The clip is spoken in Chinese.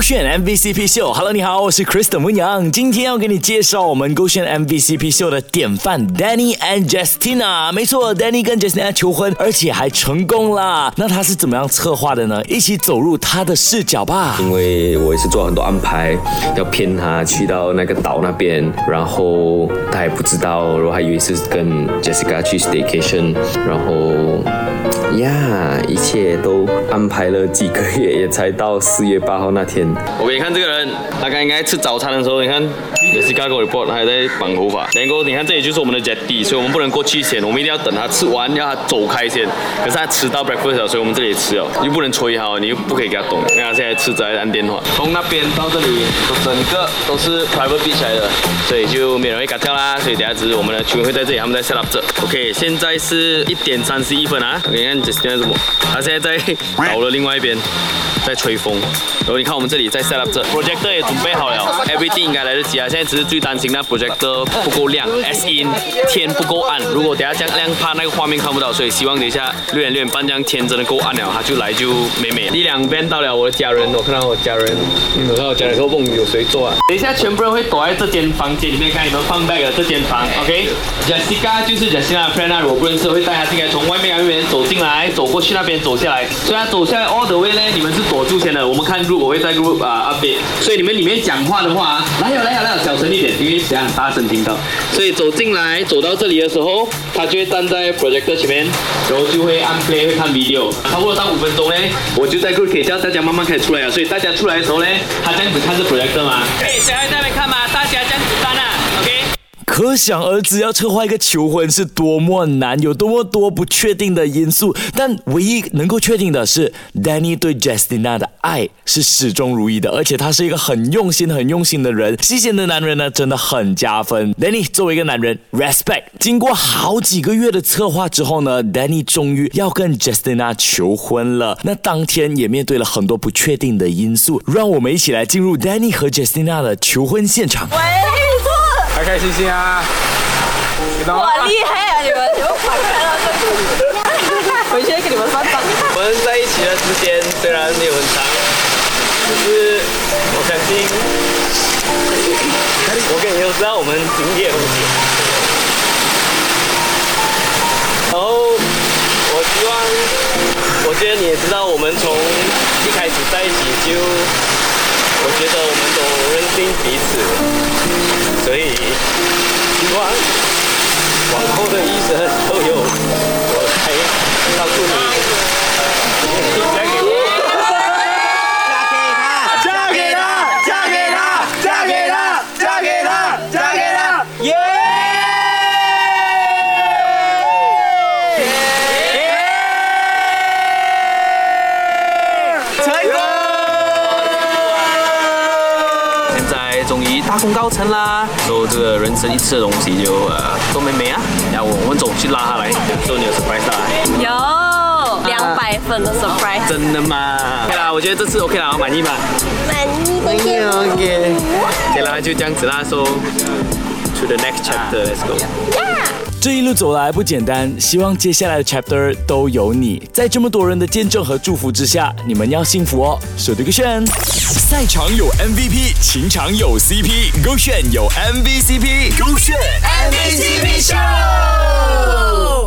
勾选 MVCp 秀。Hello，你好，我是 Kristen 温阳，今天要给你介绍我们勾选 MVCp 秀的典范 Danny and Justina。没错，Danny 跟 Justina 求婚，而且还成功了。那他是怎么样策划的呢？一起走入他的视角吧。因为我也是做很多安排，要骗他去到那个岛那边，然后他也不知道，然后还以为是跟 Jessica 去 staycation，然后呀，一切都安排了几个月，也才到四月八号那天。我给你看这个人，他刚应该吃早餐的时候，你看 Jessica 给我 report，还在绑头发。然后你看这里就是我们的 jetty，所以我们不能过去先，我们一定要等他吃完，要他走开先。可是他吃到 breakfast 了，所以我们这里吃了，你又不能催他，你又不可以给他动。那他现在吃着在按电话，从那边到这里，整个都是 private beach 来的，所以就没人会敢跳啦。所以等下只是我们的球员会在这里，他们在 set up 这。OK，现在是一点三十一分啊。你看这现在怎么？他现在在倒了另外一边。在吹风，然后你看我们这里在 set up 这 projector 也准备好了，everything 应该来得及啊。现在只是最担心那 projector 不够亮 S in 天不够暗。如果等下这样亮，怕那个画面看不到，所以希望等一下六点六点半这样天真的够暗了，他就来就美美。第两边到了我的家人，我看到我家人，我看到我家人说梦有谁坐啊？等一下全部人会躲在这间房间里面，看你们放 bag 的这间房，OK？Jessica 就是 Jessica 的 friend 啊，我不认识会带他进来，从外面外面走进来，走过去那边走下来，所以他走下来 all the way 呢，你们是。躲住先的，我们看 group，我会在 group 啊 update，所以你们里面讲话的话，来有来有来有，小声一点，因为这样大声听到。所以走进来，走到这里的时候，他就会站在 projector 前面，然后就会按 play 会看 video，差不多到五分钟呢，我就在 group 可以叫大家慢慢可以出来啊。所以大家出来的时候呢，他这样子看着 projector 吗？可以在那边看吗？大家这样子。可想而知，要策划一个求婚是多么难，有多么多不确定的因素。但唯一能够确定的是，Danny 对 Justina 的爱是始终如一的，而且他是一个很用心、很用心的人。细心的男人呢，真的很加分。Danny 作为一个男人，respect。经过好几个月的策划之后呢，Danny 终于要跟 Justina 求婚了。那当天也面对了很多不确定的因素，让我们一起来进入 Danny 和 Justina 的求婚现场。开开心心啊！哇，厉害啊！你们，你们回去给你们发张。我们在一起的时间虽然没有很长，可是我相信，我跟你都知道我们经历的东西。然后，我希望，我觉得你也知道，我们从一开始在一起就，我觉得我们都认定彼此。希望往后的一生终于大功告成啦！说这个人生一次的东西就呃都没没啊，然后我们走去拉他来，说 你有 surprise 啊？有两百分的 surprise。真的吗？OK 啦，我觉得这次 OK 啦，我满意吗？满意的 OK。OK 啦，就这样子啦，说 to the next chapter，let's go。这一路走来不简单，希望接下来的 chapter 都有你。在这么多人的见证和祝福之下，你们要幸福哦！手对个炫，赛场有 MVP，情场有 CP，勾炫有 MVCp，勾炫 MVCp show。